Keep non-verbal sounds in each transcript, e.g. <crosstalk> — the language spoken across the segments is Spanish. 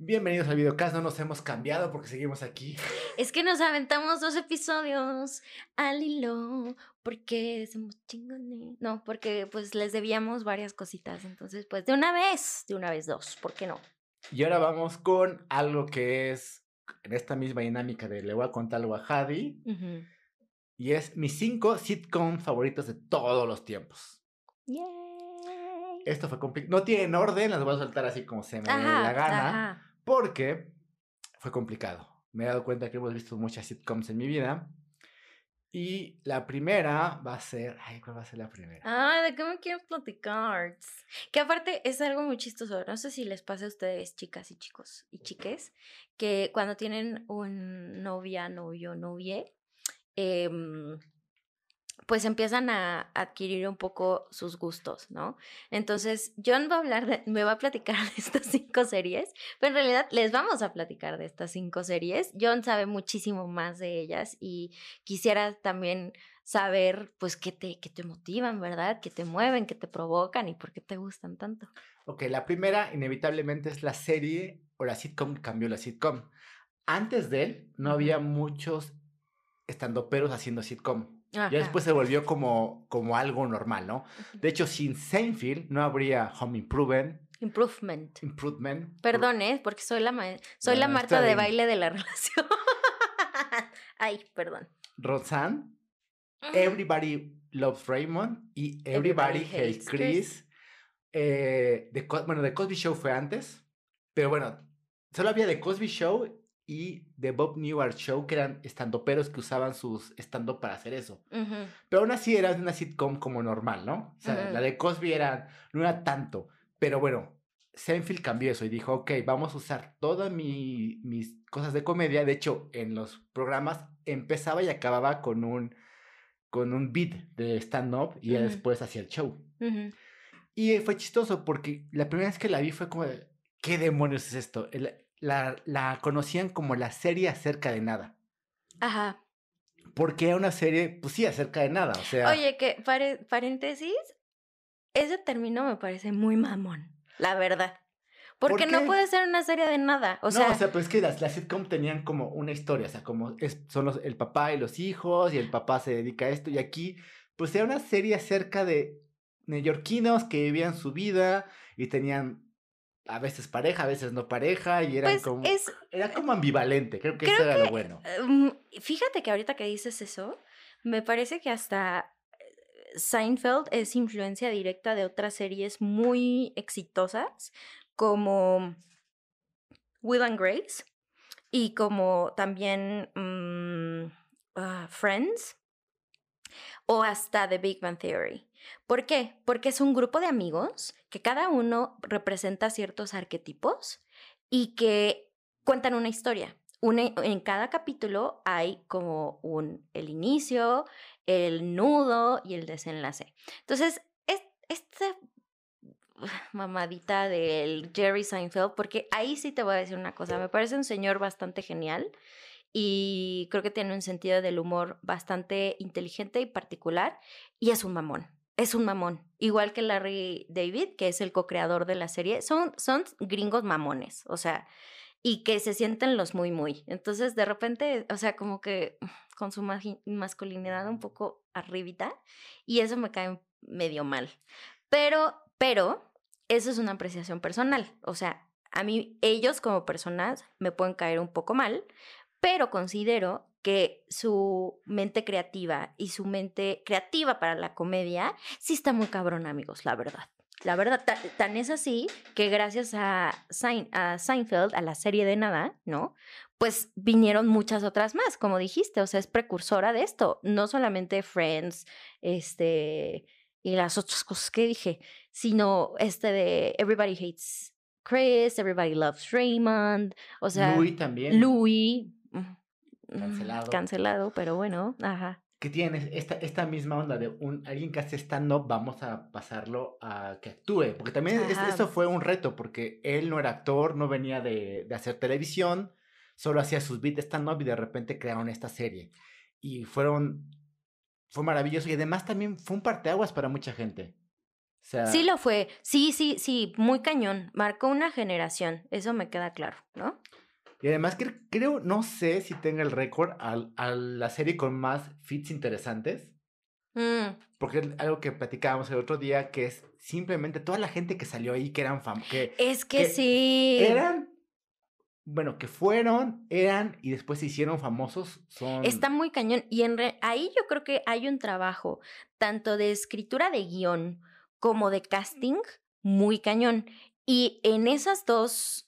Bienvenidos al videocast, no nos hemos cambiado porque seguimos aquí. Es que nos aventamos dos episodios al hilo porque somos chingones. No, porque pues les debíamos varias cositas, entonces pues de una vez, de una vez dos, ¿por qué no? Y ahora vamos con algo que es en esta misma dinámica de le voy a contar algo a Javi. Y es mis cinco sitcoms favoritos de todos los tiempos. Yay. Esto fue complicado. No tienen orden, las voy a soltar así como se me dé la gana. ajá. Porque fue complicado. Me he dado cuenta que hemos visto muchas sitcoms en mi vida. Y la primera va a ser. Ay, ¿cuál va a ser la primera? Ah, ¿de qué me quieres platicar? Que aparte es algo muy chistoso. No sé si les pasa a ustedes, chicas y chicos y chiques, que cuando tienen un novia, novio, novie, em, pues empiezan a adquirir un poco sus gustos, ¿no? Entonces, John va a hablar de, me va a platicar <laughs> de estas cinco series, pero en realidad les vamos a platicar de estas cinco series. John sabe muchísimo más de ellas y quisiera también saber, pues, qué te, qué te motivan, ¿verdad? ¿Qué te mueven, qué te provocan y por qué te gustan tanto? Ok, la primera inevitablemente es la serie o la sitcom que cambió la sitcom. Antes de él no había muchos estandoperos haciendo sitcom. Ya después se volvió como, como algo normal, ¿no? De hecho, sin Seinfeld no habría Home Improvement. Improvement. Improvement. Perdón, ¿eh? Porque soy la, soy la Marta de baile de la <laughs> relación. Ay, perdón. Roseanne, Everybody Loves Raymond y Everybody, Everybody Hates Chris. Eh, Co- bueno, The Cosby Show fue antes, pero bueno, solo había The Cosby Show y The Bob Newhart Show, que eran estandoperos que usaban sus stand para hacer eso. Ujú. Pero aún así era una sitcom como normal, ¿no? O sea, Ujú. la de Cosby era, no era tanto. Pero bueno, Seinfeld cambió eso y dijo, ok, vamos a usar todas mi- mis cosas de comedia. De hecho, en los programas empezaba y acababa con un, con un beat de stand-up y ya Ujú. después hacía el show. Y fue chistoso porque la primera vez que la vi fue como, ¿qué demonios es esto? El- la, la conocían como la serie acerca de nada. Ajá. Porque era una serie, pues sí, acerca de nada. O sea, Oye, que pare- paréntesis, ese término me parece muy mamón, la verdad. Porque no puede ser una serie de nada. O no, sea, o sea, pues es que las, las sitcom tenían como una historia, o sea, como es, son los, el papá y los hijos, y el papá se dedica a esto, y aquí, pues era una serie acerca de neoyorquinos que vivían su vida y tenían a veces pareja, a veces no pareja, y eran pues como, es. era como ambivalente, creo que eso era lo bueno. mm, Fíjate que ahorita que dices eso, me parece que hasta eh, Seinfeld es influencia directa de otras series muy exitosas, como Will and Grace y como también mm, ah, Friends o hasta The Big Bang Theory. ¿Por qué? Porque es un grupo de amigos que cada uno representa ciertos arquetipos y que cuentan una historia. Una- en cada capítulo hay como un el inicio, el nudo y el desenlace. Entonces, es, esta <sighs> mamadita del Jerry Seinfeld, porque ahí sí te voy a decir una cosa, me parece un señor bastante genial y creo que tiene un sentido del humor bastante inteligente y particular y es un mamón. Es un mamón, igual que Larry David, que es el co-creador de la serie, son, son gringos mamones, o sea, y que se sienten los muy, muy. Entonces, de repente, o sea, como que con su masculinidad un poco arribita, y eso me cae medio mal. Pero, pero, eso es una apreciación personal. O sea, a mí, ellos como personas me pueden caer un poco mal, pero considero que su mente creativa y su mente creativa para la comedia sí está muy cabrón, amigos, la verdad. La verdad, ta- tan es así que gracias a, Sein- a Seinfeld, a la serie de nada, ¿no? Pues vinieron muchas otras más, como dijiste, o sea, es precursora de esto, no solamente Friends, este, y las otras cosas que dije, sino este de Everybody Hates Chris, Everybody Loves Raymond, o sea, Louis también. Louis, Cancelado. cancelado, pero bueno, ajá. que tienen esta, esta misma onda de un, alguien que hace stand-up, vamos a pasarlo a que actúe. Porque también es- eso fue un reto, porque él no era actor, no venía de, de hacer televisión, solo hacía sus beats stand-up y de repente crearon esta serie. Y fueron, fue maravilloso y además también fue un parteaguas para mucha gente. sí lo fue. Sí, sí, sí, muy cañón. Marcó una generación. Eso me queda claro, ¿no? Y además creo, no sé si tenga el récord a, la serie con más fits interesantes. Mm. Porque es algo que platicábamos el otro día, que es simplemente toda la gente que salió ahí, que eran famosos. Es que, sí. Eran, bueno, que fueron, eran y después se hicieron famosos. Son... Está muy cañón. Y en ahí yo creo que hay un trabajo, tanto de escritura de guion como de casting, muy cañón. Y en esas dos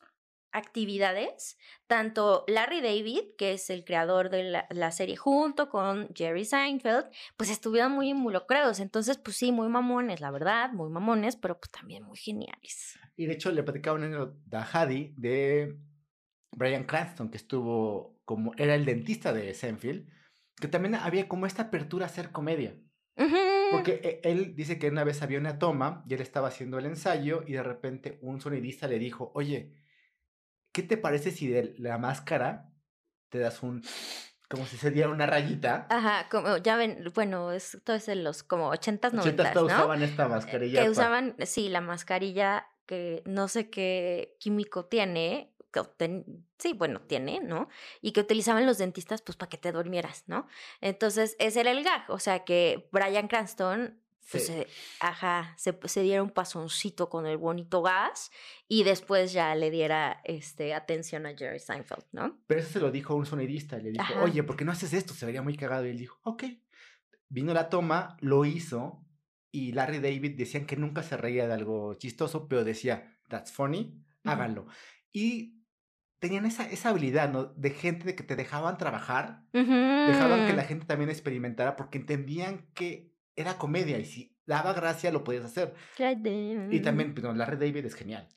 actividades, tanto Larry David, que es el creador de la, serie, junto con Jerry Seinfeld, pues estuvieron muy involucrados. Entonces, pues sí, muy mamones, la verdad, muy mamones, pero pues también muy geniales. Y de hecho le platicaba un año a Hadi de Brian Cranston, que estuvo como, era el dentista de Seinfeld, que también había como esta apertura a hacer comedia. Porque e, él dice que una vez había una toma y él estaba haciendo el ensayo y de repente un sonidista le dijo, oye, ¿qué te parece si de la máscara te das un como si se diera una rayita. Ajá, como ya ven, bueno, esto es en los como 80s, 90s, ¿no? usaban esta mascarilla. Que usaban, sí, la mascarilla que no sé qué químico tiene, que sí, bueno, tiene, ¿no? Y que utilizaban los dentistas pues para que te durmieras, ¿no? Entonces, ese era el gag, o sea que Brian Cranston pues, se, ajá, se, se, diera un pasoncito con el bonito gas y después ya le diera este, atención a Jerry Seinfeld, ¿no? Pero eso se lo dijo un sonidista, le dijo, oye, ¿por qué no haces esto? Se vería muy cagado. Y él dijo, ok. Vino la toma, lo hizo y Larry David decían que nunca se reía de algo chistoso, pero decía, that's funny, háganlo. Y tenían esa, esa habilidad, ¿no? De gente de que te dejaban trabajar, dejaban que la gente también experimentara porque entendían que era comedia y si daba gracia lo podías hacer. Y también, pues, la red David es genial.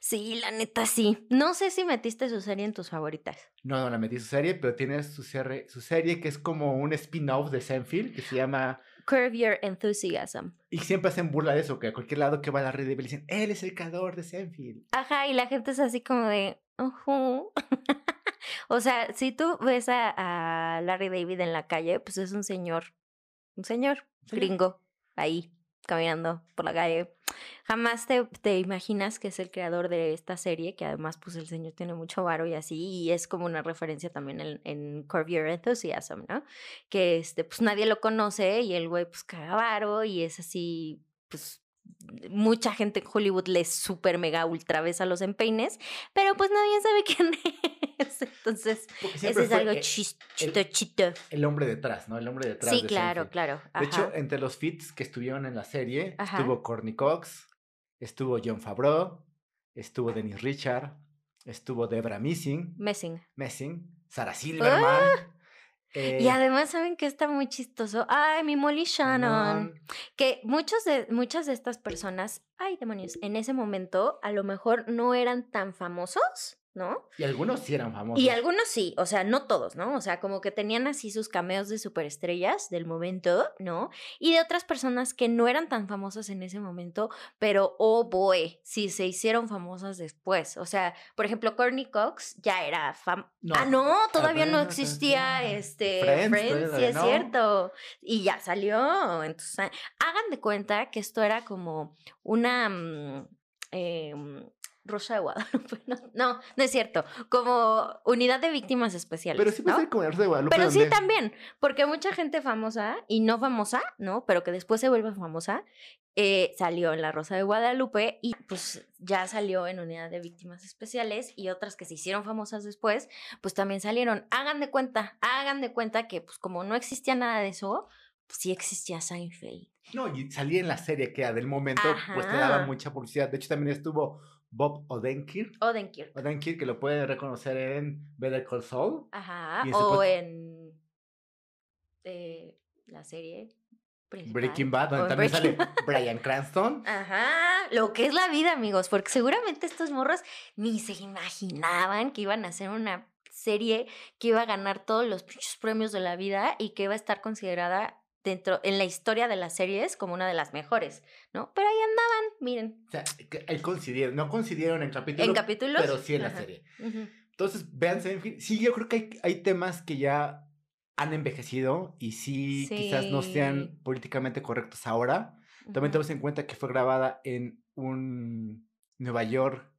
Sí, la neta sí. No sé si metiste su serie en tus favoritas. No, no la metí su serie, pero tiene su serie, su serie que es como un spin-off de Seinfeld que se llama Curve Your Enthusiasm. Y siempre hacen burla de eso, que a cualquier lado que va la red David dicen, él es el creador de Seinfeld. Ajá, y la gente es así como de, <laughs> o sea, si tú ves a, a Larry David en la calle, pues es un señor, un señor gringo, ahí, caminando por la calle. Jamás te, te, imaginas que es el creador de esta serie, que además, pues el señor tiene mucho varo y así, y es como una referencia también en, en Curve Your Enthusiasm, ¿no? Que este, pues nadie lo conoce y el güey, pues caga varo y es así, pues mucha gente en Hollywood le super mega ultra besa los empeines, pero pues nadie sabe <laughs> quién es. Entonces, ese es algo chito, chito. El hombre detrás, ¿no? El hombre detrás. Sí, claro, claro. De hecho, entre los fits que estuvieron en la serie, estuvo Courtney Cox, estuvo John Favreau, estuvo Dennis Richard, estuvo Debra Missing. Messing. Messing. Sarah Silverman. ¡Ah! Y eh, además, ¿saben que está muy chistoso? Ay, mi Molly Shannon. Que muchos de, muchas de estas personas, ay, demonios, en ese momento a lo mejor no eran tan famosos ¿no? Y algunos sí eran famosos. Y algunos sí, o sea, no todos, ¿no? O sea, como que tenían así sus cameos de superestrellas del momento, ¿no? Y de otras personas que no eran tan famosas en ese momento, pero oh boy, sí se hicieron famosas después. O sea, por ejemplo, Courtney Cox ya era fam Ah, no, todavía no existía este Friends, sí es cierto. Y ya salió. Entonces, hagan de cuenta que esto era como una em, Rosa de Guadalupe. <laughs> No, no, es cierto. Como unidad de víctimas especiales. Pero sí puede ser como Rosa de Guadalupe. Pero sí también, porque mucha gente famosa y no famosa, ¿no? Pero que después se vuelve famosa, eh, salió en La Rosa de Guadalupe y pues ya salió en unidad de víctimas especiales y otras que se hicieron famosas después, pues también salieron. Hagan de cuenta, hagan de cuenta que pues como no existía nada de eso, pues sí existía Seinfeld. No, y salía en la serie que del momento, pues te daba mucha publicidad. De hecho, también estuvo Bob Odenkirk. Odenkirk. Odenkirk, que lo pueden reconocer en Better Call Saul. Ajá, o en eh, la serie Breaking Bad, donde también sale Brian Cranston. <laughs> Ajá, lo que es la vida, amigos, porque seguramente estos morros ni se imaginaban que iban a hacer una serie que iba a ganar todos los premios de la vida y que iba a estar considerada dentro, en la historia de las series como una de las mejores, ¿no? Pero ahí andaban, miren. O sea, ahí coincidieron, no coincidieron en capítulos, ¿En capítulos? pero sí en la serie. Entonces, véanse, en fin, sí, yo creo que hay, hay temas que ya han envejecido y sí, quizás no sean políticamente correctos ahora, También tenemos en cuenta que fue grabada en un Nueva York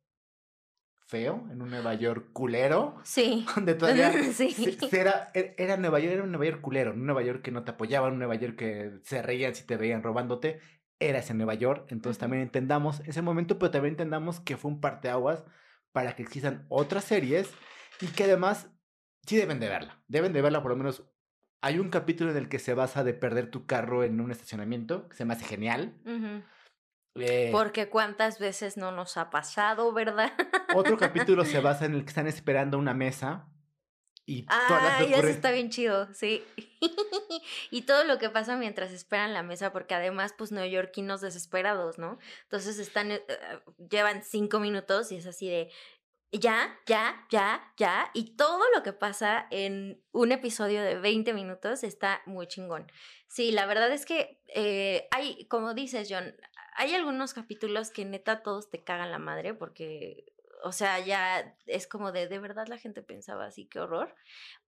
feo, en un Nueva York culero. Sí. <laughs> Donde todavía <laughs> sí. era, era Nueva York, era un Nueva York culero, un Nueva York que no te apoyaba, un Nueva York que se reían si te veían robándote. Era ese Nueva York. Entonces también entendamos ese momento, pero también entendamos que fue un parteaguas para que existan otras series y que además sí deben de verla. Deben de verla por lo menos. Hay un capítulo en el que se basa de perder tu carro en un estacionamiento, que se me hace genial. Eh, Porque cuántas veces no nos ha pasado, ¿verdad? Otro <laughs> capítulo se basa en el que están esperando una mesa y ah, eso está bien chido, sí. <laughs> y todo lo que pasa mientras esperan la mesa, porque además, pues, neoyorquinos desesperados, ¿no? Entonces están, eh, eh, llevan cinco minutos y es así de, ya, ya, ya, ya. Y todo lo que pasa en un episodio de 20 minutos está muy chingón. Sí, la verdad es que eh, hay, como dices, John, hay algunos capítulos que neta todos te cagan la madre porque o sea, ya es como de, de verdad la gente pensaba así, qué horror.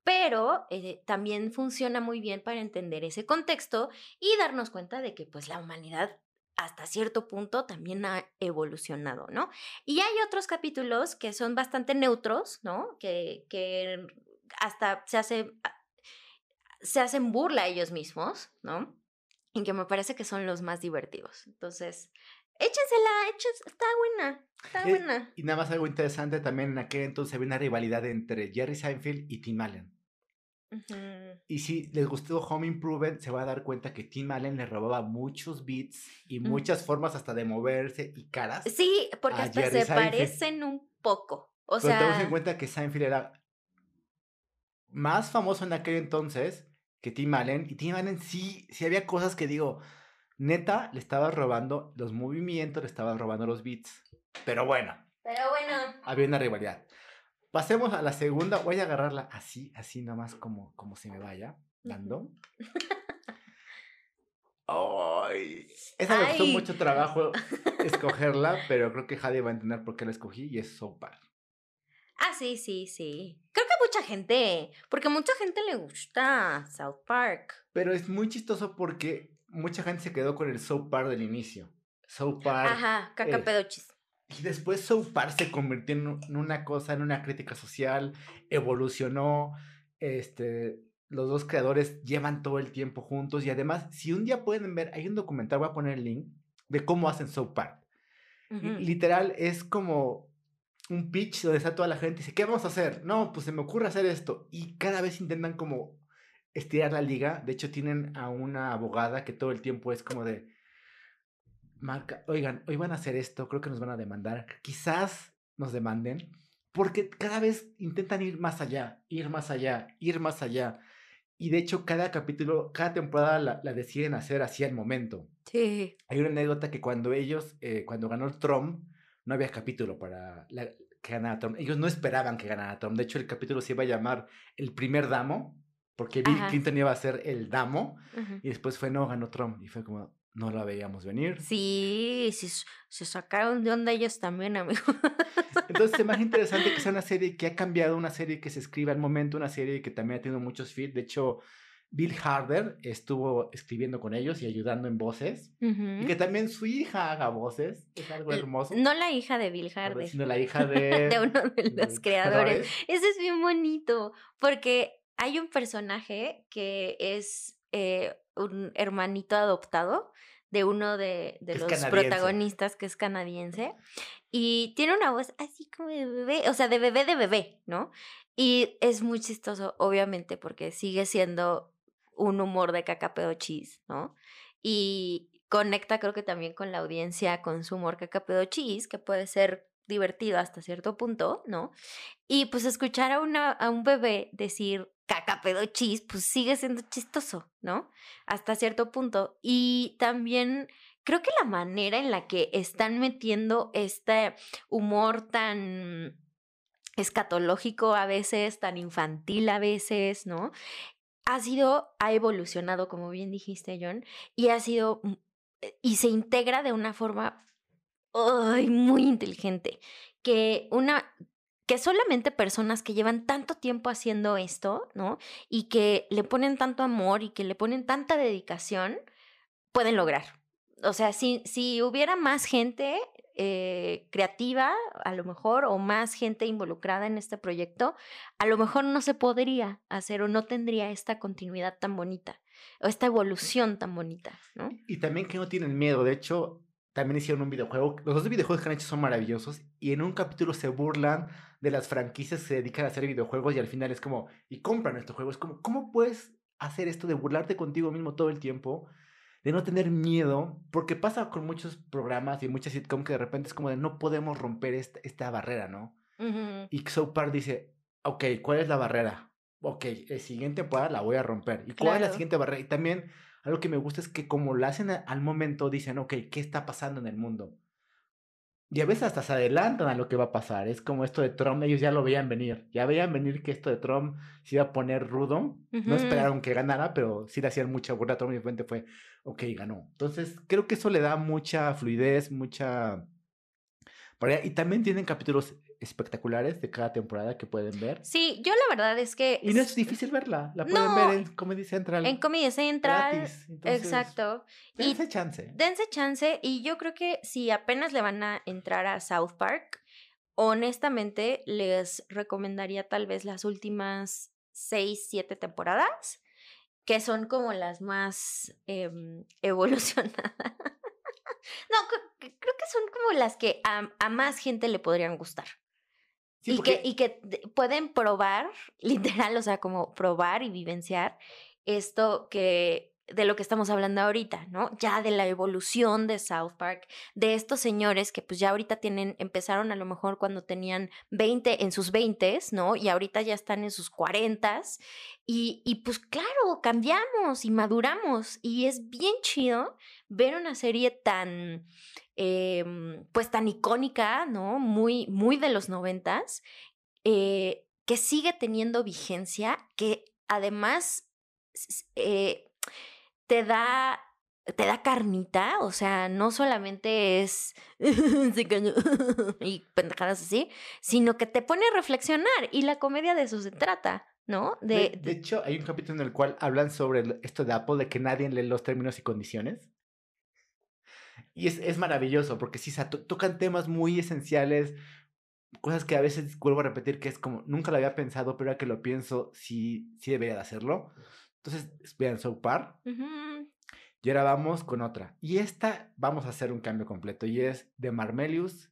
Pero eh, también funciona muy bien para entender ese contexto y darnos cuenta de que pues la humanidad hasta cierto punto también ha evolucionado, ¿no? Y hay otros capítulos que son bastante neutros, ¿no? Que, que hasta se, hace, se hacen burla ellos mismos, ¿no? Y que me parece que son los más divertidos. Entonces, échensela, échensela, está buena, está eh, buena. Y nada más algo interesante también en aquel entonces había una rivalidad entre Jerry Seinfeld y Tim Allen. Y si les gustó Home Improvement, se va a dar cuenta que Tim Allen le robaba muchos beats y muchas formas hasta de moverse y caras. Sí, porque hasta se parecen un poco. O Pero sea... tenemos en cuenta que Seinfeld era más famoso en aquel entonces que Tim Allen. Y Tim Allen sí, sí había cosas que digo, neta, le estaba robando los movimientos, le estaba robando los beats. Pero bueno. Pero bueno. Había una rivalidad. Pasemos a la segunda. Voy a agarrarla así, así nomás como, como se me vaya dando. <laughs> Ay, esa me costó mucho trabajo escogerla, pero creo que Jade va a entender por qué la escogí y es South Park. Ah, sí, sí, sí. Creo mucha gente, porque mucha gente le gusta South Park. Pero es muy chistoso porque mucha gente se quedó con el South Park del inicio. South Park. Ajá, cacapedochis. y después South Park se convirtió en una cosa, en una crítica social, evolucionó. Este, los dos creadores llevan todo el tiempo juntos y además, si un día pueden ver, hay un documental, voy a poner el link, de cómo hacen South Park. Literal, es como un pitch donde está toda la gente y dice, ¿qué vamos a hacer? No, pues se me ocurre hacer esto. Y cada vez intentan como estirar la liga. De hecho, tienen a una abogada que todo el tiempo es como de, marca, oigan, hoy van a hacer esto, creo que nos van a demandar. Quizás nos demanden, porque cada vez intentan ir más allá, ir más allá, ir más allá. Y de hecho, cada capítulo, cada temporada la, deciden hacer así al momento. Sí. Hay una anécdota que cuando ellos, eh, cuando ganó Trump, no había capítulo para que ganara Trump. Ellos no esperaban que ganara Trump. De hecho, el capítulo se iba a llamar El primer damo porque Bill Clinton iba a ser el damo y después fue, no, ganó Trump. Y fue como, no la veíamos venir. Sí, sí, se sacaron de onda ellos también, amigo. <laughs> Entonces es más interesante que sea una serie que ha cambiado, una serie que se escribe al momento, una serie que también ha tenido muchos feeds. De hecho, Bill Harder estuvo escribiendo con ellos y ayudando en voces. Y que también su hija haga voces. Es algo hermoso. No la hija de Bill Harder. Sino la <laughs> hija de... de uno de los creadores. Ese es bien bonito. Porque hay un personaje que es eh, un hermanito adoptado de uno de, los protagonistas que es canadiense y tiene una voz así como de bebé, o sea, de bebé de bebé, ¿no? Y es muy chistoso, obviamente, porque sigue siendo un humor de cacapeo cheese, ¿no? Y conecta creo que también con la audiencia con su humor cacapeo cheese, que puede ser divertido hasta cierto punto, ¿no? Y pues escuchar a, una, a un bebé decir caca, pedo, chis, pues sigue siendo chistoso, ¿no? Hasta cierto punto. Y también creo que la manera en la que están metiendo este humor tan escatológico a veces, tan infantil a veces, ¿no? Ha sido, ha evolucionado, como bien dijiste, John, y ha sido, mm, eh, y se integra de una forma muy inteligente, que una que solamente personas que llevan tanto tiempo haciendo esto, ¿no? Y que le ponen tanto amor y que le ponen tanta dedicación, pueden lograr. o sea, si, si hubiera más gente eh, creativa, a lo mejor, o más gente involucrada en este proyecto, a lo mejor no se podría hacer o no tendría esta continuidad tan bonita o esta evolución tan bonita, ¿no? Y también que no tienen miedo, de hecho, también hicieron un videojuego. Los dos videojuegos que han hecho son maravillosos y en un capítulo se burlan de las franquicias que se dedican a hacer videojuegos y al final es como, y compran este juego. Es como, ¿cómo puedes hacer esto de burlarte contigo mismo todo el tiempo? De no tener miedo, porque pasa con muchos programas y muchas sitcoms que de repente es como de no podemos romper esta, esta barrera, ¿no? Y South Park dice, ok, ¿cuál es la barrera? Ok, el siguiente temporada la voy a romper. ¿Y cuál es la siguiente barrera? Y también algo que me gusta es que como lo hacen al momento, dicen, ok, ¿qué está pasando en el mundo? Y a veces hasta se adelantan a lo que va a pasar. Es como esto de Trump, ellos ya lo veían venir. Ya veían venir que esto de Trump se iba a poner rudo. No esperaron que ganara, pero sí le hacían mucha burla a Trump y de repente fue, ok, ganó. Entonces creo que eso le da mucha fluidez, mucha... Y también tienen capítulos espectaculares de cada temporada que pueden ver. Sí, yo la verdad es que... Y no es difícil verla, la pueden ver en Comedy Central. En Comedy Central. exacto. Dense chance. Dense chance y yo creo que si apenas le van a entrar a South Park, honestamente les recomendaría tal vez las últimas seis, siete temporadas, que son como las más em, <laughs> evolucionadas. No, creo que son como las que a, más gente le podrían gustar y, que, y que pueden probar, <laughs> literal, o sea, como probar y vivenciar esto que de lo que estamos hablando ahorita, ¿no? Ya de la evolución de South Park, de estos señores que pues ya ahorita tienen, empezaron a lo mejor cuando tenían 20, en sus 20, ¿no? Y ahorita ya están en sus 40 y, y pues claro, cambiamos y maduramos y es bien chido ver una serie tan, Em, pues tan icónica, ¿no? Muy, muy de los noventas, eh, que sigue teniendo vigencia, que además eh, te da te da carnita, o sea, no solamente es <laughs> <laughs> y pendejadas así, sino que te pone a reflexionar y la comedia de eso se trata, ¿no? De, de, hecho, hay un capítulo en el cual hablan sobre esto de Apple, de que nadie lee los términos y condiciones. Y es, es maravilloso porque sí, tocan temas muy esenciales, cosas que a veces vuelvo a repetir que es como, nunca lo había pensado, pero ahora que lo pienso, sí, sí debería de hacerlo. Entonces, vean South Park. Y ahora vamos con otra. Y esta vamos a hacer un cambio completo y es de Marmelius.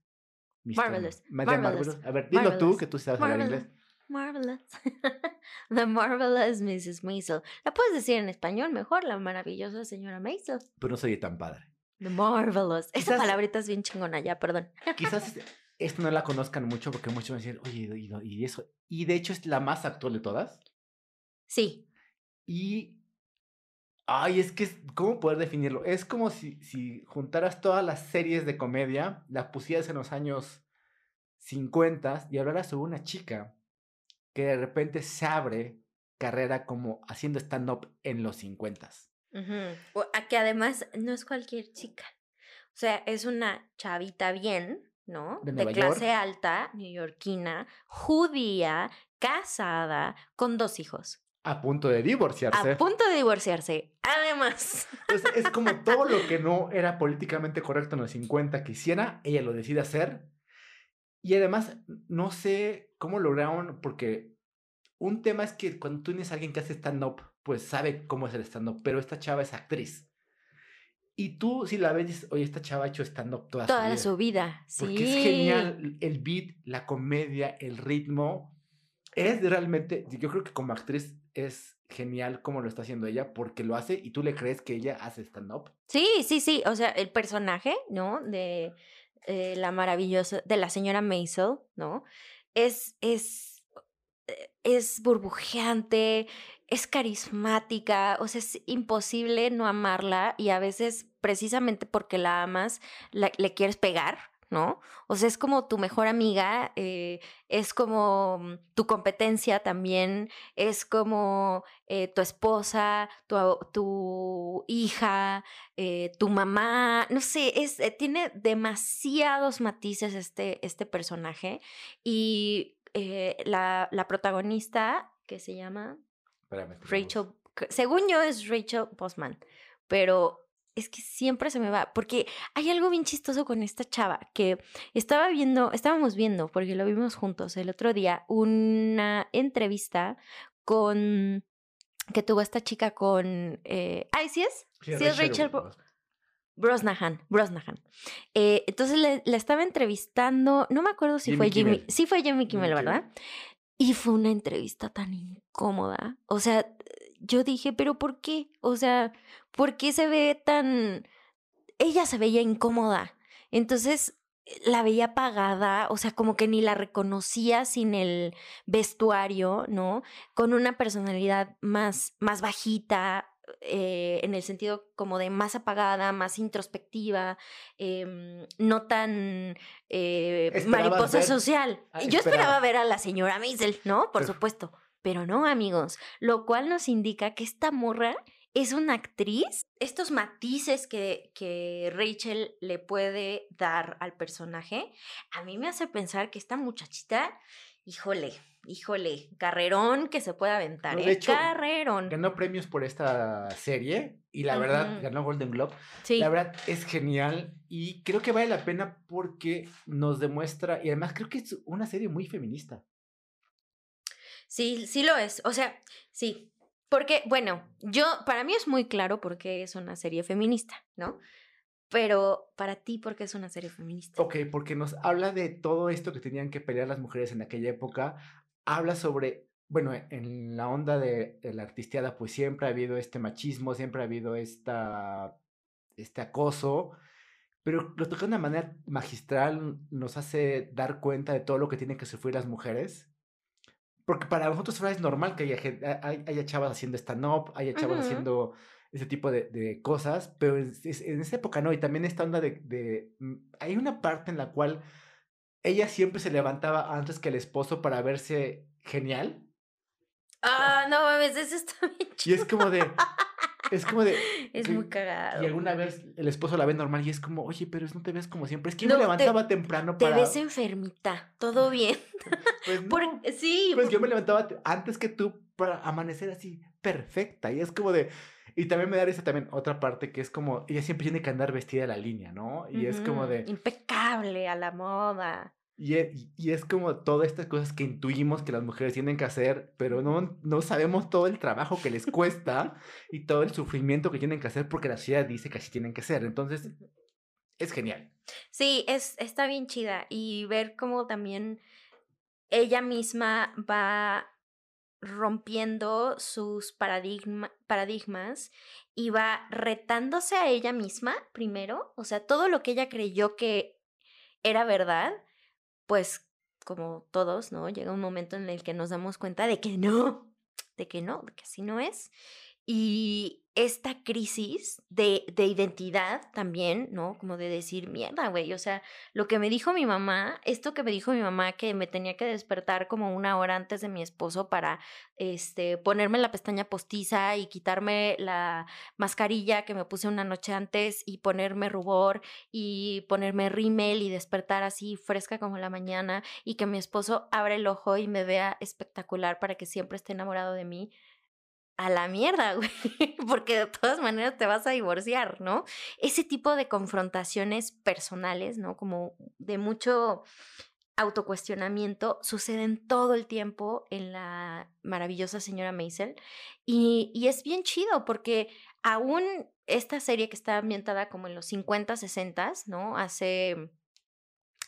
Marvelous. Marvelous. A ver, dilo tú, que tú sabes hablar inglés. Marvelous. <laughs> The Marvelous Mrs. Maisel. La puedes decir en español mejor, la maravillosa señora Maisel. Pero no soy tan padre. The Marvelous. Esa palabrita es bien chingona ya, perdón. <laughs> Quizás esto no la conozcan mucho porque muchos van a decir, oye, y, eso. Y de hecho es la más actual de todas. Sí. Y. Ay, es que, ¿cómo poder definirlo? Es como si, si juntaras todas las series de comedia, las pusieras en los años 50 y hablaras sobre una chica que de repente se abre carrera como haciendo stand-up en los 50 a que además no es cualquier chica. O sea, es una chavita bien, ¿no? De, clase alta, neoyorquina, judía, casada, con dos hijos. A punto de divorciarse. A punto de divorciarse, además. <laughs> es como todo lo que no era políticamente correcto en los 50 que hiciera, ella lo decide hacer. Y además, no sé cómo lograron, porque un tema es que cuando tú tienes a alguien que hace stand-up, pues sabe cómo es el stand-up, pero esta chava es actriz. Y tú, si la ves, dices, oye, esta chava ha hecho stand-up toda, toda, su vida. su vida. Sí. Porque es genial el beat, la comedia, el ritmo. Es realmente, yo creo que como actriz es genial cómo lo está haciendo ella, porque lo hace y tú le crees que ella hace stand-up. Sí, sí, sí. O sea, el personaje, ¿no? De eh, la maravillosa, de la señora Maisel, ¿no? Es, es, eh, es burbujeante, es carismática, o sea, es imposible no amarla y a veces precisamente porque la amas, le quieres pegar, ¿no? O sea, es como tu mejor amiga, eh, es como mm, tu competencia también, es como eh, tu esposa, tu, tu hija, eh, tu mamá, no sé, es, tiene demasiados matices este, este personaje y la, la protagonista, que se llama... Rachel, según yo es Rachel Postman, pero es que siempre se me va, porque hay algo bien chistoso con esta chava, que estaba viendo, estábamos viendo, porque lo vimos juntos el otro día, una entrevista con, que tuvo esta chica con, eh, ay, ¿sí es? Sí, es Rachel. Brosnahan, Brosnahan. Eh, entonces le, estaba entrevistando, no me acuerdo si fue Jimmy, sí fue Jimmy Kimmel, ¿verdad? Y fue una entrevista tan incómoda. O sea, yo dije, pero ¿por qué? O sea, ¿por qué se ve tan... Ella se veía incómoda. Entonces la veía apagada, o sea, como que ni la reconocía sin el vestuario, ¿no? Con una personalidad más, más bajita, eh, en el sentido como de más apagada, más introspectiva, em, no tan eh, mariposa social. Ah, Yo esperaba ver a la señora Maisel, ¿no? Por supuesto. Pero no, amigos. Lo cual nos indica que esta morra es una actriz. Estos matices que, que Rachel le puede dar al personaje, a mí me hace pensar que esta muchachita, híjole, híjole, carrerón que se puede aventar, ¿eh? carrerón. Ganó premios por esta serie y la verdad ganó Golden Globe. Sí. La verdad es genial y creo que vale la pena porque nos demuestra y además creo que es una serie muy feminista. Sí, sí lo es. O sea, sí. Porque, bueno, yo, para mí es muy claro porque es una serie feminista, ¿no? Pero para ti, ¿por qué es una serie feminista? Ok, porque nos habla de todo esto que tenían que pelear las mujeres en aquella época, habla sobre, bueno, en la onda de, la artisteada, pues siempre ha habido este machismo, siempre ha habido esta, este acoso, pero lo toca de una manera magistral, nos hace dar cuenta de todo lo que tienen que sufrir las mujeres. Porque para nosotros es normal que haya, haya, chavas haciendo stand-up, haya chavas haciendo ese tipo de, de cosas, pero en, en, esa época no. Y también esta onda de, de, mm, Hay una parte en la cual ella siempre se levantaba antes que el esposo para verse genial. Ah, no mames, eso está bien chido. Y es como de. Es como de. <laughs> Es muy cagado. Y alguna vez el esposo la ve normal y es como, oye, pero no te ves como siempre. Es que yo me levantaba temprano para. Te ves enfermita, todo <laughs> bien. pues <laughs> no, sí. Pues yo me levantaba antes que tú para amanecer así, perfecta. Y es como de. Y también me da esa también otra parte que es como, ella siempre tiene que andar vestida a la línea, ¿no? Y es como de... Impecable, a la moda. Y es, y es como todas estas cosas que intuimos que las mujeres tienen que hacer, pero no, no sabemos todo el trabajo que les cuesta <laughs> y todo el sufrimiento que tienen que hacer porque la sociedad dice que así tienen que ser. Entonces, es genial. Sí, es, está bien chida. Y ver cómo también ella misma va rompiendo sus paradigmas y va retándose a ella misma primero, o sea, todo lo que ella creyó que era verdad, pues como todos, ¿no? Llega un momento en el que nos damos cuenta de que no, de que no, de que así no es. Y esta crisis de, de, identidad también, ¿no? Como de decir, mierda, güey, o sea, lo que me dijo mi mamá, esto que me dijo mi mamá, que me tenía que despertar como una hora antes de mi esposo para, este, ponerme la pestaña postiza y quitarme la mascarilla que me puse una noche antes y ponerme rubor y ponerme rímel y despertar así fresca como la mañana y que mi esposo abra el ojo y me vea espectacular para que siempre esté enamorado de mí a la mierda, <laughs> güey, porque de todas maneras te vas a divorciar, ¿no? Ese tipo de confrontaciones personales, ¿no? Como de mucho autocuestionamiento suceden todo el tiempo en la maravillosa señora Maisel y, y es bien chido porque aún esta serie que está ambientada como en los 50, 60, ¿no? Hace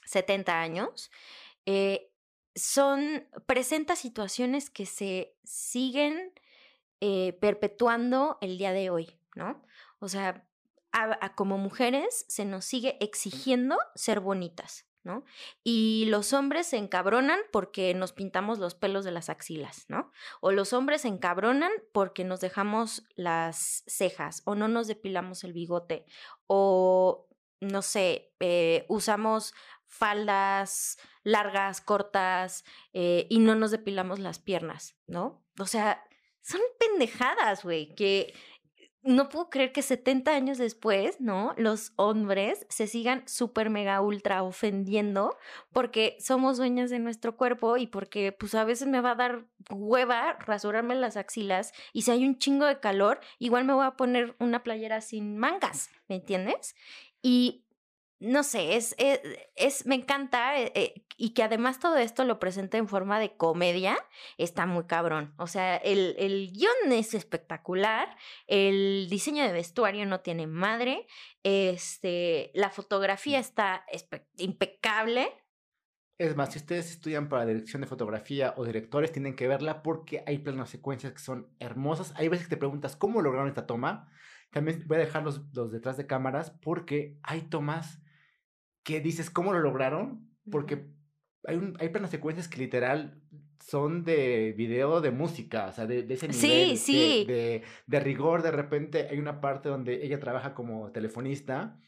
70 años, eh, son, presenta situaciones que se siguen eh, perpetuando el día de hoy, ¿no? O sea, como mujeres se nos sigue exigiendo ser bonitas, ¿no? Y los hombres se encabronan porque nos pintamos los pelos de las axilas, ¿no? O los hombres se encabronan porque nos dejamos las cejas o no nos depilamos el bigote o, no sé, eh, usamos faldas largas, cortas eh, y no nos depilamos las piernas, ¿no? O sea, son pendejadas, güey, que no puedo creer que 70 años después, ¿no? Los hombres se sigan súper mega ultra ofendiendo porque somos dueñas de nuestro cuerpo y porque pues a veces me va a dar hueva rasurarme las axilas y si hay un chingo de calor, igual me voy a poner una playera sin mangas, ¿me entiendes? Y no sé, es, eh, es, me encanta eh, eh, y que además todo esto lo presente en forma de comedia, está muy cabrón. O sea, el, el guion es espectacular, el diseño de vestuario no tiene madre, este, la fotografía está impecable. Es más, si ustedes estudian para dirección de fotografía o directores, tienen que verla porque hay planos secuencias que son hermosas. Hay veces que te preguntas cómo lograron esta toma. También voy a dejar los, los detrás de cámaras porque hay tomas que dices, ¿cómo lo lograron? Porque hay, un, hay planas secuencias que literal son de video de música, o sea, de, ese nivel. Sí, sí. De, de, rigor, de repente hay una parte donde ella trabaja como telefonista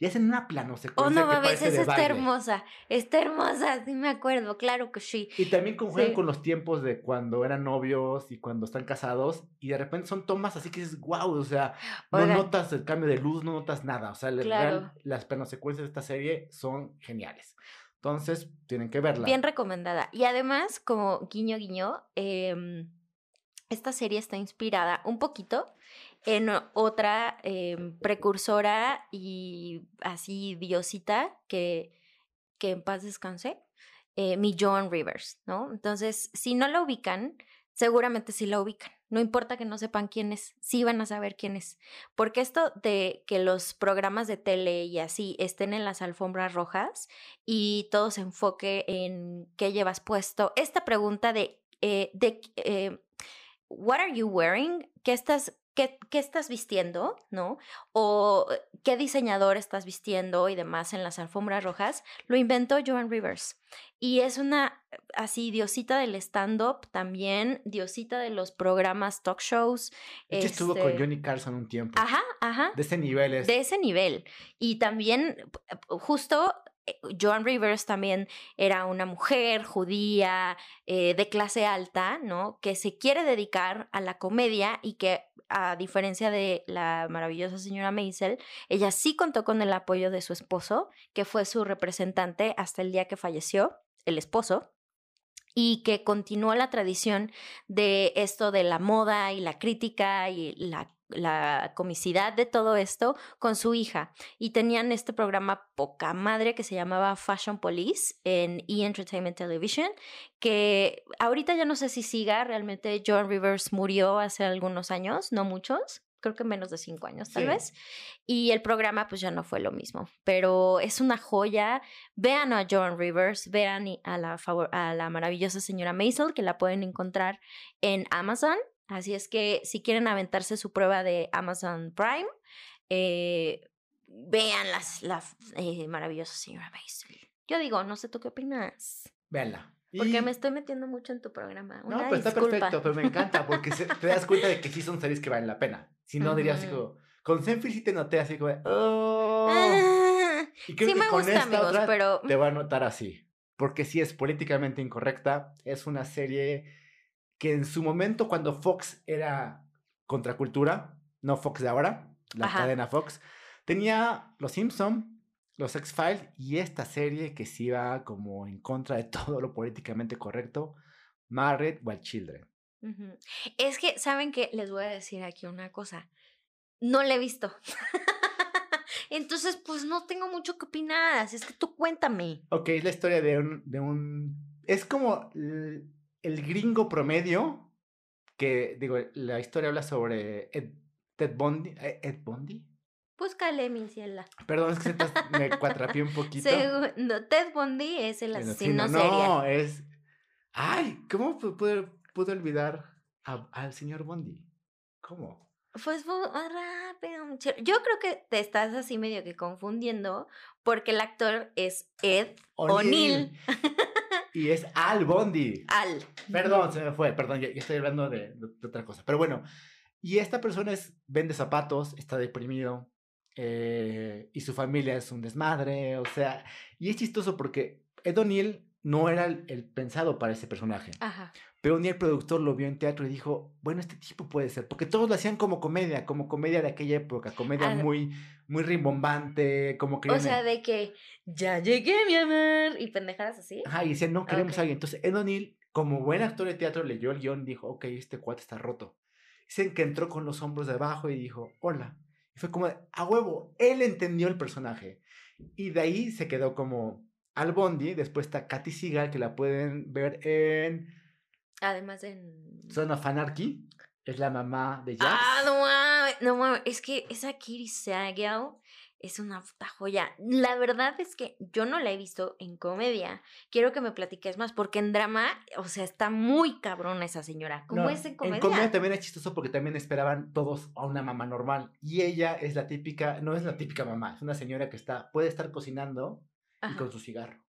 y hacen una plano secuencia. Oh, no, mames, esa está hermosa, está hermosa, sí me acuerdo, claro que sí. Y también juegan con los tiempos de cuando eran novios y cuando están casados y de repente son tomas así que dices, wow, o sea, no notas el cambio de luz, no notas nada, o sea, las plano secuencias de esta serie son geniales. Entonces, tienen que verla. Bien recomendada. Y además, como guiño, guiño, eh, esta serie está inspirada un poquito en otra em, precursora y así diosita que, que en paz descanse, eh, mi Joan Rivers, ¿no? Entonces, si no la ubican, seguramente sí la ubican. No importa que no sepan quién es, sí van a saber quién es. Porque esto de que los programas de tele y así estén en las alfombras rojas y todo se enfoque en qué llevas puesto, esta pregunta de, eh, de eh, what are you wearing? ¿Qué estás, qué, estás vistiendo? ¿No? O eh, qué diseñador estás vistiendo y demás en las alfombras rojas, lo inventó Joan Rivers. Y es una así diosita del stand-up también, diosita de los programas talk shows. Ella estuvo con este Johnny Carson un tiempo. Ajá, ajá. De ese nivel es. De ese nivel. Y también justo eh, Joan Rivers también era una mujer judía eh, de clase alta, ¿no? Que se quiere dedicar a la comedia y que, a diferencia de la maravillosa señora Maisel, ella sí contó con el apoyo de su esposo, que fue su representante hasta el día que falleció, el esposo y que continuó la tradición de esto de la moda y la crítica y la la comicidad de todo esto con su hija y tenían este programa poca madre que se llamaba Fashion Police en E! Entertainment Television que ahorita ya no sé si siga, realmente John Rivers murió hace algunos años, no muchos, creo que menos de cinco años tal vez. Y el programa pues ya no fue lo mismo, pero es una joya. Vean a John Rivers, vean a la, a la maravillosa señora Maisel, que la pueden encontrar en Amazon. Así es que si quieren aventarse su prueba de Amazon Prime, eh, vean las, la eh, maravillosa señora Maisel. Yo digo, no sé tú qué opinas. Véanla. Porque me estoy metiendo mucho en tu programa. no, pero está perfecto, pero me encanta porque te das cuenta de que sí son series que valen la pena. Si no, dirías así como, con Senfil sí te noté así como, oh. Ah, y creo sí que me con gusta, amigos, pero... Te va a notar así. Porque sí es políticamente incorrecta. Es una serie que en su momento, cuando Fox era contracultura, no Fox de ahora, la cadena Fox, tenía Los Simpson, Los X-Files y esta serie que sí iba como en contra de <laughs> todo lo políticamente correcto, Married While Children. Es que, ¿saben qué? Les voy a decir aquí una cosa. No la he visto. <laughs> Entonces, pues no tengo mucho que opinar. Así es que tú cuéntame. Ok, es la historia de un. De un es como el, gringo promedio. Que, digo, la historia habla sobre Ted Bundy. Eh, ¿Ed Bundy? Búscale, mi ciela. Perdón, es que me cuatrapié un <laughs> poquito. Ted Bundy es el asesino, No, es. Ay, ¿cómo pude, pude olvidar al señor Bondi. ¿Cómo? Pues rápido. Yo creo que te estás así medio que confundiendo porque el actor es Ed O'Neill. <laughs> y es Al Bondi. Al. Perdón, se me fue, perdón, ya, estoy hablando de, otra cosa. Pero bueno, y esta persona es, vende zapatos, está deprimido eh, y su familia es un desmadre, o sea, y es chistoso porque Ed O'Neill no era el, pensado para ese personaje. Ajá. Pero un día el productor lo vio en teatro y dijo, bueno, este tipo puede ser, porque todos lo hacían como comedia, como comedia de aquella época, comedia muy, muy rimbombante, como que... O sea, de que ya llegué, mi amor, y pendejadas así. Ajá, y decían, no, queremos a alguien. Entonces, Ed O'Neill, como buen actor de teatro, leyó el guion y dijo, ok, este cuate está roto. Dicen que entró con los hombros de abajo y dijo, hola. Y fue como, a huevo, él entendió el personaje. Y de ahí se quedó como al Bondi. Después está Katy Seagal, que la pueden ver en. Además en. Son of Anarchy. Es la mamá de Jax. Ah, no mames. No mames. Es que esa Kitty Seagal es una puta joya. La verdad es que yo no la he visto en comedia. Quiero que me platiques más, porque en drama, o sea, está muy cabrona esa señora. ¿Cómo es en comedia? En comedia también es chistoso porque también esperaban todos a una mamá normal. Y ella es la típica, no es la típica mamá, es una señora que está, puede estar cocinando y con su cigarro.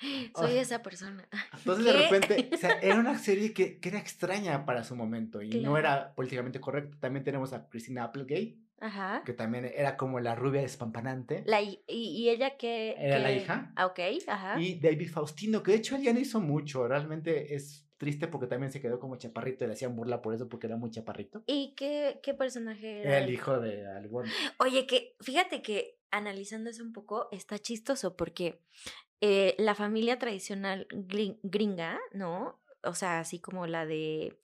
<gasps> Soy esa persona. <laughs> Entonces de repente, o sea, era una <laughs> serie que, que, era extraña para su momento y no era políticamente correcta. También tenemos a Christina Applegate Ajá. Que también era como la rubia despampanante. La, y, y ella que... Era la hija. Ah, ok, ajá. Y David Faustino, que de hecho él ya no hizo mucho. Realmente es triste porque también se quedó como chaparrito y le hacían burla por eso porque era muy chaparrito. ¿Y qué, qué personaje era? Era el hijo de algún. <gasps> Oye, que fíjate que analizando eso un poco está chistoso porque eh, la familia tradicional gringa, ¿no? O sea, así como la de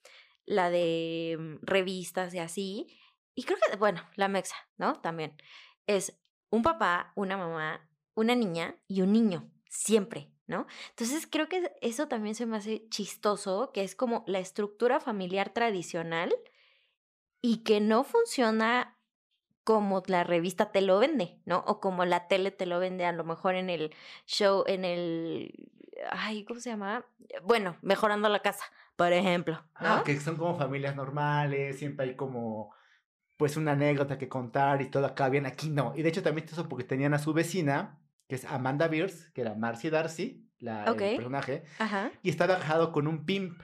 la de mm, revistas y así, y creo que, bueno, la mexa, ¿no? También. Es un papá, una mamá, una niña y un niño, siempre, ¿no? Entonces creo que eso también se me hace chistoso, que es como la estructura familiar tradicional y que no funciona como la revista te lo vende, ¿no? O como la tele te lo vende a lo mejor en el show, en el... Ay, ¿cómo se llama? Bueno, mejorando la casa, por ejemplo. Ah, que son como familias normales, siempre hay como pues una anécdota que contar y todo acá bien, aquí no. Y de hecho también eso porque tenían a su vecina, que es Amanda Beers, que era Marcy Darcy, la, el personaje, y estaba casado con un pimp.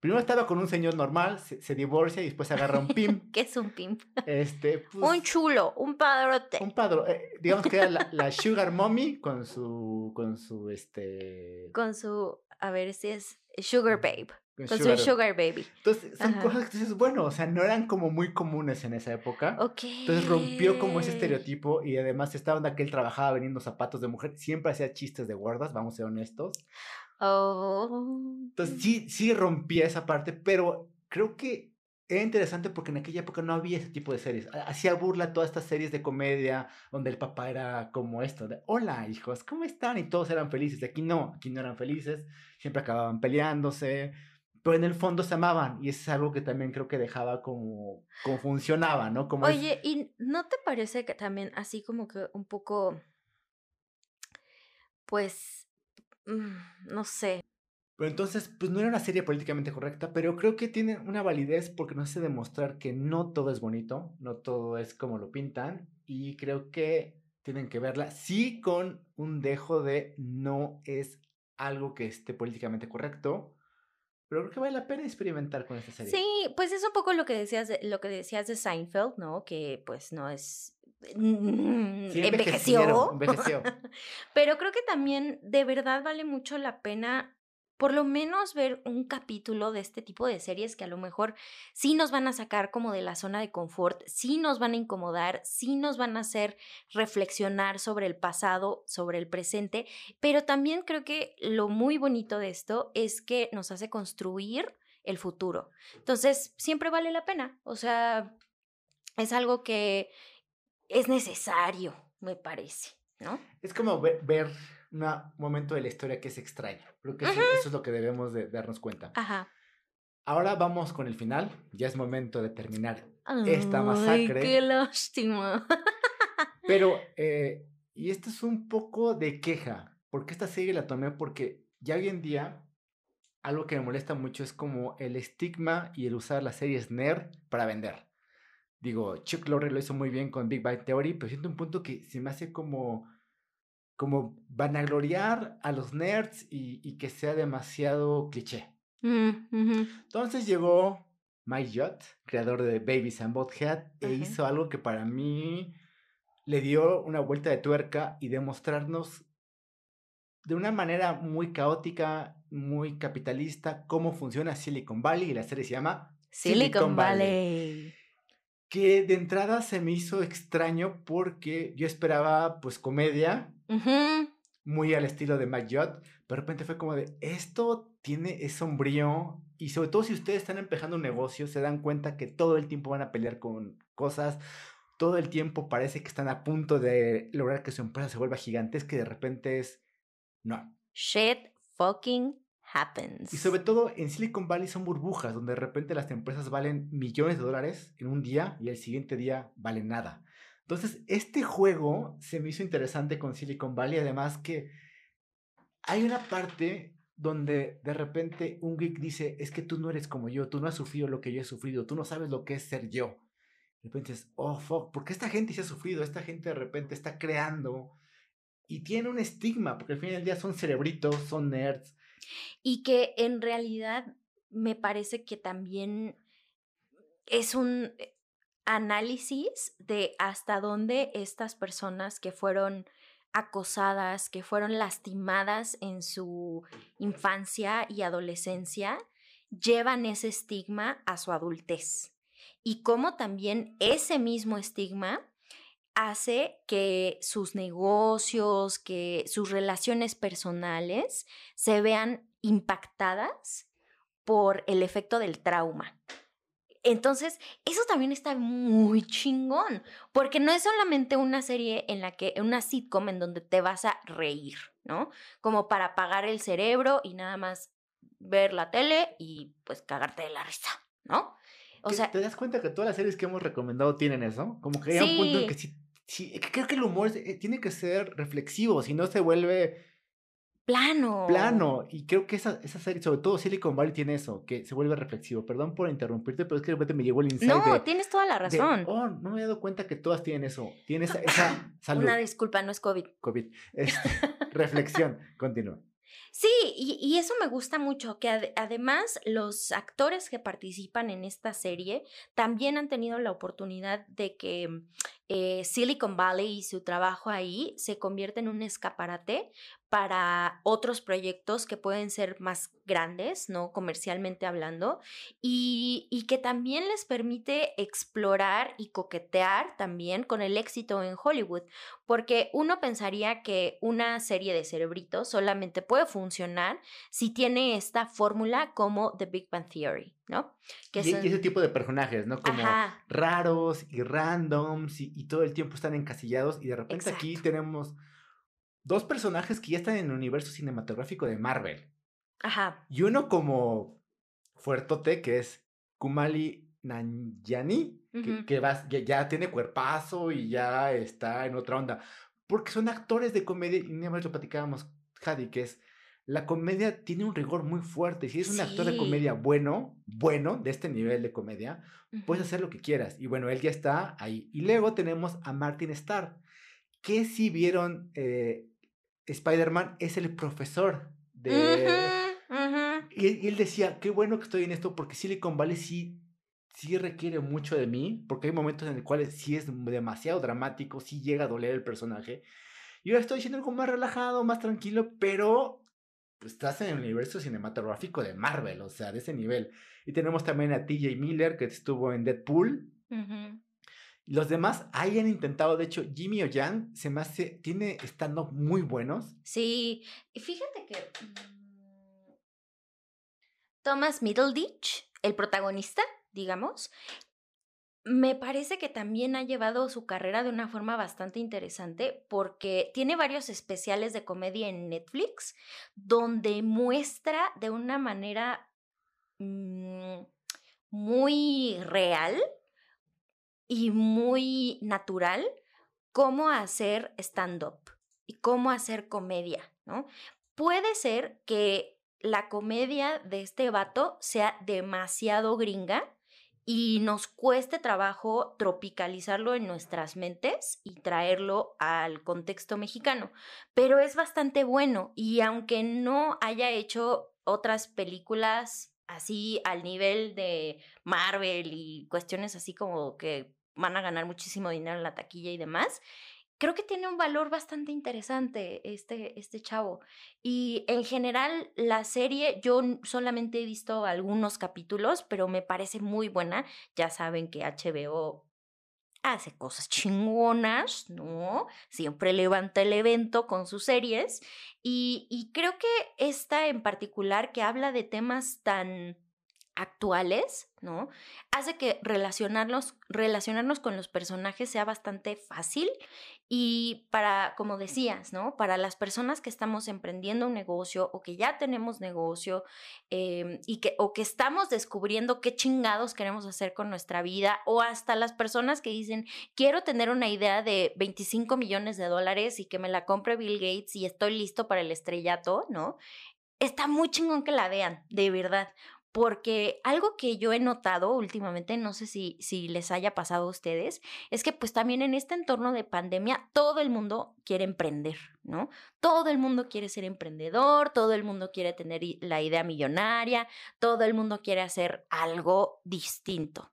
Primero estaba con un señor normal, se, divorcia y después agarra un pimp. <laughs> ¿Qué es un pimp? Este, pues, un chulo, un padrote. Un padro, eh, digamos que era la, la, sugar mommy con su, con su, este... Con su, a ver si es sugar babe. Con su sugar baby. Entonces, son cosas que dices, bueno, o sea, no eran como muy comunes en esa época. Ok. Entonces rompió como ese estereotipo y además esta onda que él trabajaba vendiendo zapatos de mujer, siempre hacía chistes de guardas, vamos a ser honestos. Oh. Entonces sí, sí rompía esa parte, pero creo que era interesante porque en aquella época no había ese tipo de series. Hacía burla todas estas series de comedia donde el papá era como esto, de hola hijos, ¿cómo están? Y todos eran felices. Aquí no, aquí no eran felices, siempre acababan peleándose pero en el fondo se amaban y es algo que también creo que dejaba como, como funcionaba, ¿no? Como Oye, ¿y no te parece que también así como que un poco, pues, no sé? Pero entonces, pues no era una serie políticamente correcta, pero creo que tiene una validez porque nos hace demostrar que no todo es bonito, no todo es como lo pintan y creo que tienen que verla, sí con un dejo de no es algo que esté políticamente correcto, pero creo que vale la pena experimentar con esta serie. Sí, pues es un poco lo que decías de, lo que decías de Seinfeld, ¿no? Que pues no es mm, envejeció. envejeció. <laughs> Pero creo que también de verdad vale mucho la pena por lo menos ver un capítulo de este tipo de series que a lo mejor sí nos van a sacar como de la zona de confort, sí nos van a incomodar, sí nos van a hacer reflexionar sobre el pasado, sobre el presente, pero también creo que lo muy bonito de esto es que nos hace construir el futuro. Entonces, siempre vale la pena, o sea, es algo que es necesario, me parece, ¿no? Es como ver, ver un momento de la historia que es extraño. Creo que eso, es lo que debemos de darnos cuenta. Ajá. Ahora vamos con el final. Ya es momento de terminar esta masacre. ¡Qué lástima! <laughs> Pero, eh, y esto es un poco de queja, porque esta serie la tomé porque ya hoy en día algo que me molesta mucho es como el estigma y el usar las series nerd para vender. Digo, Chuck Lorre lo hizo muy bien con Big Bang Theory, pero siento un punto que se me hace como como vanagloriar a los nerds y, que sea demasiado cliché. Mm, Entonces llegó Mike Jott, creador de Babies and Bothead, e hizo algo que para mí le dio una vuelta de tuerca y demostrarnos de una manera muy caótica, muy capitalista, cómo funciona Silicon Valley y la serie se llama Silicon, Valley. Que de entrada se me hizo extraño porque yo esperaba pues comedia, muy al estilo de Mike Judd, pero de repente fue como de, esto tiene, es sombrío, y sobre todo si ustedes están empezando un negocio, se dan cuenta que todo el tiempo van a pelear con cosas, todo el tiempo parece que están a punto de lograr que su empresa se vuelva gigantesca y de repente es, no. Shit fucking happens. Y sobre todo en Silicon Valley son burbujas, donde de repente las empresas valen millones de dólares en un día y el siguiente día valen nada. Entonces, este juego se me hizo interesante con Silicon Valley, además que hay una parte donde de repente un geek dice, es que tú no eres como yo, tú no has sufrido lo que yo he sufrido, tú no sabes lo que es ser yo. De repente dices, oh, fuck, porque esta gente se ha sufrido, esta gente de repente está creando y tiene un estigma, porque al fin del día son cerebritos, son nerds. Y que en realidad me parece que también es un eh, análisis de hasta dónde estas personas que fueron acosadas, que fueron lastimadas en su infancia y adolescencia, llevan ese estigma a su adultez. Y cómo también ese mismo estigma hace que sus negocios, que sus relaciones personales se vean impactadas por el efecto del trauma. Entonces, eso también está muy chingón, porque no es solamente una serie en la que, una sitcom en donde te vas a reír, ¿no? Como para apagar el cerebro y nada más ver la tele y pues cagarte de la risa, ¿no? O sea, ¿te das cuenta que todas las series que hemos recomendado tienen eso? Como que hay un punto en que sí, sí, creo que el humor eh, tiene que ser reflexivo, si no se vuelve plano. Plano. Y creo que esa, esa serie, sobre todo Silicon Valley, tiene eso, que se vuelve reflexivo. Perdón por interrumpirte, pero es que de repente me llegó el insight. No, tienes toda la razón. oh, no me había dado cuenta que todas tienen eso. Tienes esa, esa <laughs> salud. Una disculpa, no es COVID. COVID. <laughs> Este, reflexión. Continúa. Sí, y, eso me gusta mucho, que además los actores que participan en esta serie también han tenido la oportunidad de que eh, Silicon Valley y su trabajo ahí se convierta en un escaparate para otros proyectos que pueden ser más grandes, ¿no? Comercialmente hablando, y, y, que también les permite explorar y coquetear también con el éxito en Hollywood, porque uno pensaría que una serie de cerebritos solamente puede funcionar si tiene esta fórmula como The Big Bang Theory, ¿no? Que y, ese tipo de personajes, ¿no? Como raros y randoms y, todo el tiempo están encasillados y de repente aquí tenemos dos personajes que ya están en el universo cinematográfico de Marvel. Ajá. Y uno como fuertote, que es Kumali Nanjani, que, ya, tiene cuerpazo y ya está en otra onda. Porque son actores de comedia, y ni más lo platicábamos, Jadi, que es la comedia tiene un rigor muy fuerte. Si es un actor de comedia bueno, bueno, de este nivel de comedia, puedes hacer lo que quieras. Y bueno, él ya está ahí. Y luego tenemos a Martin Starr, que si vieron eh, Spider-Man es el profesor de... Y, él decía, qué bueno que estoy en esto porque Silicon Valley sí, sí requiere mucho de mí, porque hay momentos en los cuales sí es demasiado dramático, sí llega a doler el personaje. Y ahora estoy diciendo algo más relajado, más tranquilo, pero pues, estás en el universo cinematográfico de Marvel, o sea, de ese nivel. Y tenemos también a TJ Miller, que estuvo en Deadpool. Los demás hayan intentado, de hecho, Jimmy o se me hace, tiene stand-up muy buenos. Sí, fíjate que mm, Thomas Middleditch, el protagonista, digamos, me parece que también ha llevado su carrera de una forma bastante interesante porque tiene varios especiales de comedia en Netflix donde muestra de una manera mm, muy real y muy natural cómo hacer stand-up y cómo hacer comedia, ¿no? Puede ser que la comedia de este vato sea demasiado gringa y nos cueste trabajo tropicalizarlo en nuestras mentes y traerlo al contexto mexicano, pero es bastante bueno y aunque no haya hecho otras películas así al nivel de Marvel y cuestiones así como que van a ganar muchísimo dinero en la taquilla y demás. creo que tiene un valor bastante interesante este, este chavo. Y en general, la serie, yo solamente he visto algunos capítulos, pero me parece muy buena. Ya saben que HBO hace cosas chingonas, ¿no? Siempre levanta el evento con sus series. Y, y creo que esta en particular, que habla de temas tan actuales, ¿no? Hace que relacionarnos, relacionarnos con los personajes sea bastante fácil y para, como decías, ¿no? Para las personas que estamos emprendiendo un negocio o que ya tenemos negocio em, y que, o que estamos descubriendo qué chingados queremos hacer con nuestra vida o hasta las personas que dicen, quiero tener una idea de 25 millones de dólares y que me la compre Bill Gates y estoy listo para el estrellato, ¿no? Está muy chingón que la vean, de verdad, porque algo que yo he notado últimamente, no sé si, si les haya pasado a ustedes, es que pues también en este entorno de pandemia todo el mundo quiere emprender, ¿no? Todo el mundo quiere ser emprendedor, todo el mundo quiere tener la idea millonaria, todo el mundo quiere hacer algo distinto.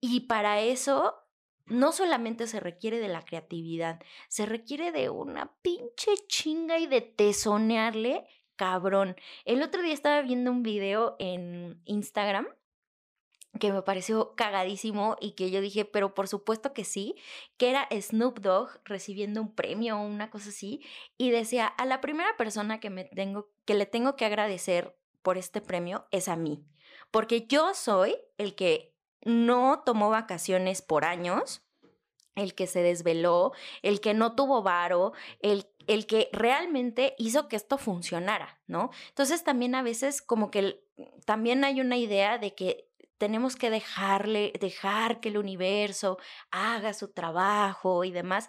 Y para eso no solamente se requiere de la creatividad, se requiere de una pinche chinga y de tesonearle cabrón. El otro día estaba viendo un video en Instagram que me pareció cagadísimo y que yo dije, pero por supuesto que sí, que era Snoop Dogg recibiendo un premio o una cosa así, y decía, a la primera persona que me tengo, que le tengo que agradecer por este premio es a mí, porque yo soy el que no tomó vacaciones por años, el que se desveló, el que no tuvo varo, el el que realmente hizo que esto funcionara, ¿no? Entonces también a veces como que también hay una idea de que tenemos que dejarle, dejar que el universo haga su trabajo y demás.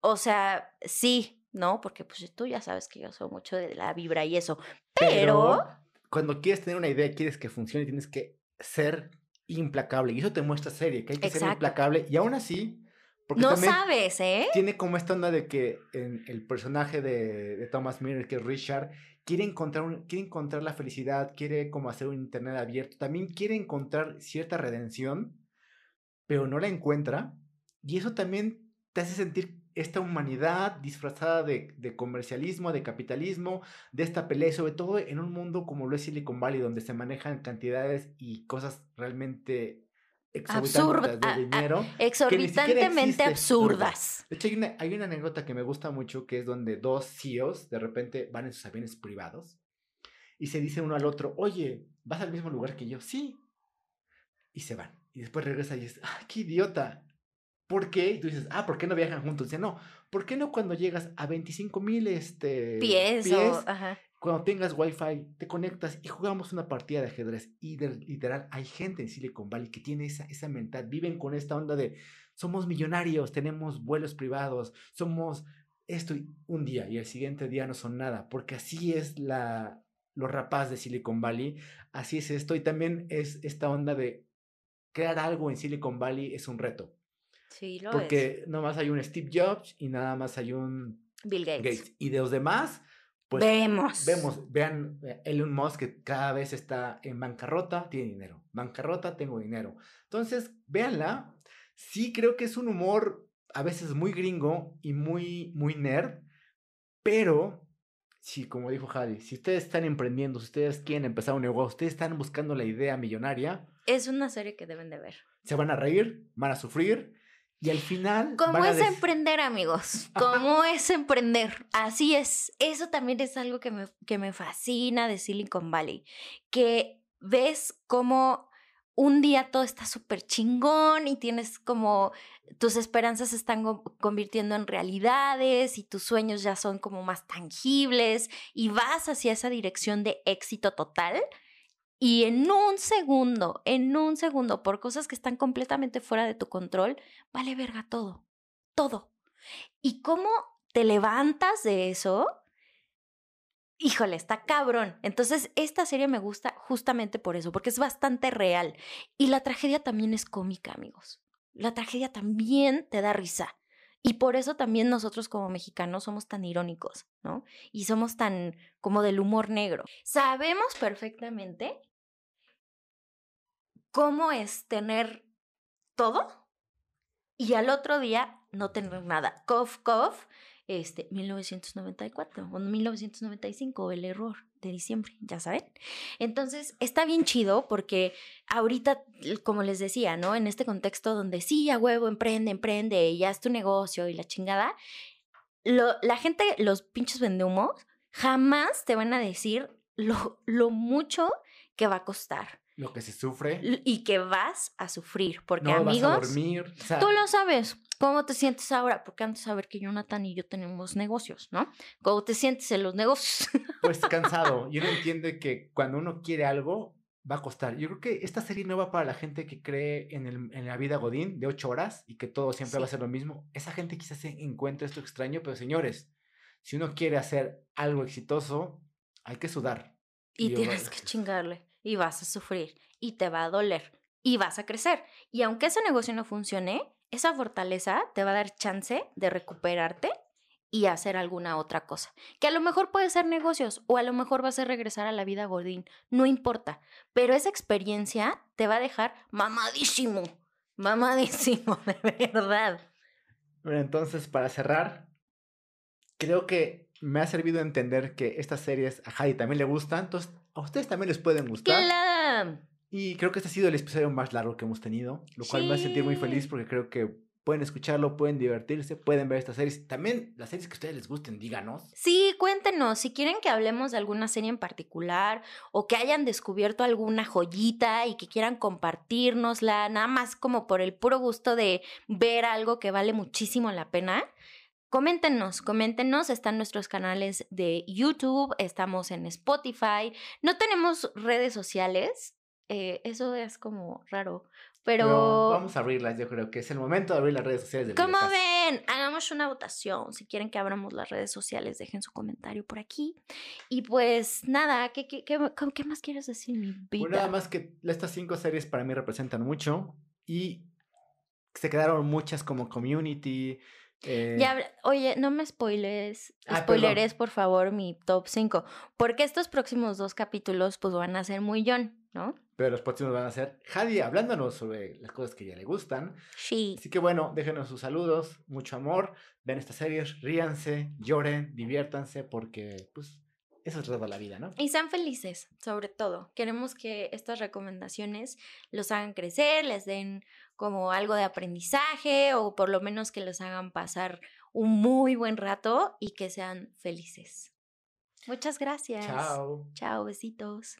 O sea, sí, ¿no? Porque pues tú ya sabes que yo soy mucho de la vibra y eso. Pero... cuando quieres tener una idea, quieres que funcione, tienes que ser implacable. Y eso te muestra serie, que hay que ser implacable. Y aún así, no sabes, ¿eh? Tiene como esta onda de que en el personaje de, Thomas Miller, que es Richard, quiere encontrar, quiere encontrar la felicidad, quiere como hacer un internet abierto, también quiere encontrar cierta redención, pero no la encuentra. Y eso también te hace sentir esta humanidad disfrazada de, de, comercialismo, de capitalismo, de esta pelea, sobre todo en un mundo como lo es Silicon Valley, donde se manejan cantidades y cosas realmente exorbitantes de dinero. exorbitantemente absurdas. De hecho, hay una, anécdota que me gusta mucho, que es donde dos CEOs de repente van en sus aviones privados y se dice uno al otro, oye, ¿vas al mismo lugar que yo? Sí. Y se van. Y después regresa y dice, ¡ah, qué idiota! ¿Por qué? Y tú dices, ah, ¿por qué no viajan juntos? Dice, no, ¿por qué no cuando llegas a 25 mil este, pies, pies ajá cuando tengas wifi, te conectas y jugamos una partida de ajedrez. Y literal, hay gente en Silicon Valley que tiene esa, esa mentalidad, viven con esta onda de somos millonarios, tenemos vuelos privados, somos esto un día y el siguiente día no son nada, porque así es la, lo rapaz de Silicon Valley, así es esto y también es esta onda de crear algo en Silicon Valley es un reto. Sí, lo porque es. nomás hay un Steve Jobs y nada más hay un Bill Gates. Y de los demás, pues vemos. Vemos, vean, eh, Elon Musk que cada vez está en bancarrota, tiene dinero. Bancarrota, tengo dinero. Entonces, véanla. Sí creo que es un humor a veces muy gringo y muy, muy nerd, pero sí, como dijo Javi, si ustedes están emprendiendo, si ustedes quieren empezar un negocio, ustedes están buscando la idea millonaria. Es una serie que deben de ver. Se van a reír, van a sufrir, y al final. ¿Cómo es emprender, amigos? <laughs> ¿Cómo es emprender? Así es. Eso también es algo que me, que me fascina de Silicon Valley. Que ves cómo un día todo está súper chingón y tienes como tus esperanzas se están convirtiendo en realidades y tus sueños ya son como más tangibles y vas hacia esa dirección de éxito total y en un segundo, en un segundo, por cosas que están completamente fuera de tu control, vale verga todo, todo. ¿Y cómo te levantas de eso? Híjole, está cabrón. Entonces, esta serie me gusta justamente por eso, porque es bastante real. Y la tragedia también es cómica, amigos. La tragedia también te da risa. Y por eso también nosotros como mexicanos somos tan irónicos, ¿no? Y somos tan como del humor negro. Sabemos perfectamente cómo es tener todo y al otro día no tener nada. Cof, cof, este, 1994 o 1995, el error de diciembre, ya saben. Entonces, está bien chido porque ahorita, como les decía, ¿no? En este contexto donde sí, a huevo, emprende, emprende, ya es tu negocio y la chingada, la gente, los pinches vendehumos, jamás te van a decir lo mucho que va a costar. Lo que se sufre. Y que vas a sufrir. Porque amigos. Vas a dormir. tú lo sabes. ¿Cómo te sientes ahora? Porque antes de saber que Jonathan y yo tenemos negocios, ¿no? ¿Cómo te sientes en los negocios? <laughs> Pues cansado. Yo no entiendo que cuando uno quiere algo, va a costar. Yo creo que esta serie no va para la gente que cree en, el, en la vida Godín de ocho horas y que todo siempre va a ser lo mismo. Esa gente quizás se encuentra esto extraño, pero señores, si uno quiere hacer algo exitoso, hay que sudar. Y, tienes que chingarle. Y vas a sufrir. Y te va a doler. Y vas a crecer. Y aunque ese negocio no funcione, esa fortaleza te va a dar chance de recuperarte y hacer alguna otra cosa. Que a lo mejor puede ser negocios o a lo mejor va a regresar a la vida godín, no importa, pero esa experiencia te va a dejar mamadísimo, mamadísimo, <laughs> de verdad. Bueno, entonces para cerrar, creo que me ha servido entender que estas series a Heidi también le gustan, entonces a ustedes también les pueden gustar. ¡Claro! Y creo que este ha sido el episodio más largo que hemos tenido, lo cual me hace sentir muy feliz porque creo que pueden escucharlo, pueden divertirse, pueden ver estas series. También las series que a ustedes les gusten, díganos. Sí, cuéntenos si quieren que hablemos de alguna serie en particular o que hayan descubierto alguna joyita y que quieran compartirnosla, nada más como por el puro gusto de ver algo que vale muchísimo la pena. Coméntenos, coméntenos, están nuestros canales de YouTube, estamos en Spotify, no tenemos redes sociales, eh, eso es como raro. Pero... Vamos a abrirlas, yo creo que es el momento de abrir las redes sociales. De ¿Cómo ven? Hagamos una votación. Si quieren que abramos las redes sociales, dejen su comentario por aquí. Y pues nada, ¿qué, qué, qué, qué más quieres decir, mi vida? Nada más que estas cinco series para mí representan mucho y se quedaron muchas como Community, eh... Ya, oye, no me spoiles, ah, spoileres por favor mi top 5, porque estos próximos dos capítulos pues van a ser muy John, ¿no? Pero los próximos van a ser Hadi hablándonos sobre las cosas que ya le gustan. Sí. Así que bueno, déjenos sus saludos, mucho amor, ven estas series, ríanse, lloren, diviértanse, porque pues eso es toda la vida, ¿no? Y sean felices, sobre todo. Queremos que estas recomendaciones los hagan crecer, les den como algo de aprendizaje o por lo menos que los hagan pasar un muy buen rato y que sean felices. Muchas gracias. Chao. Chao, besitos.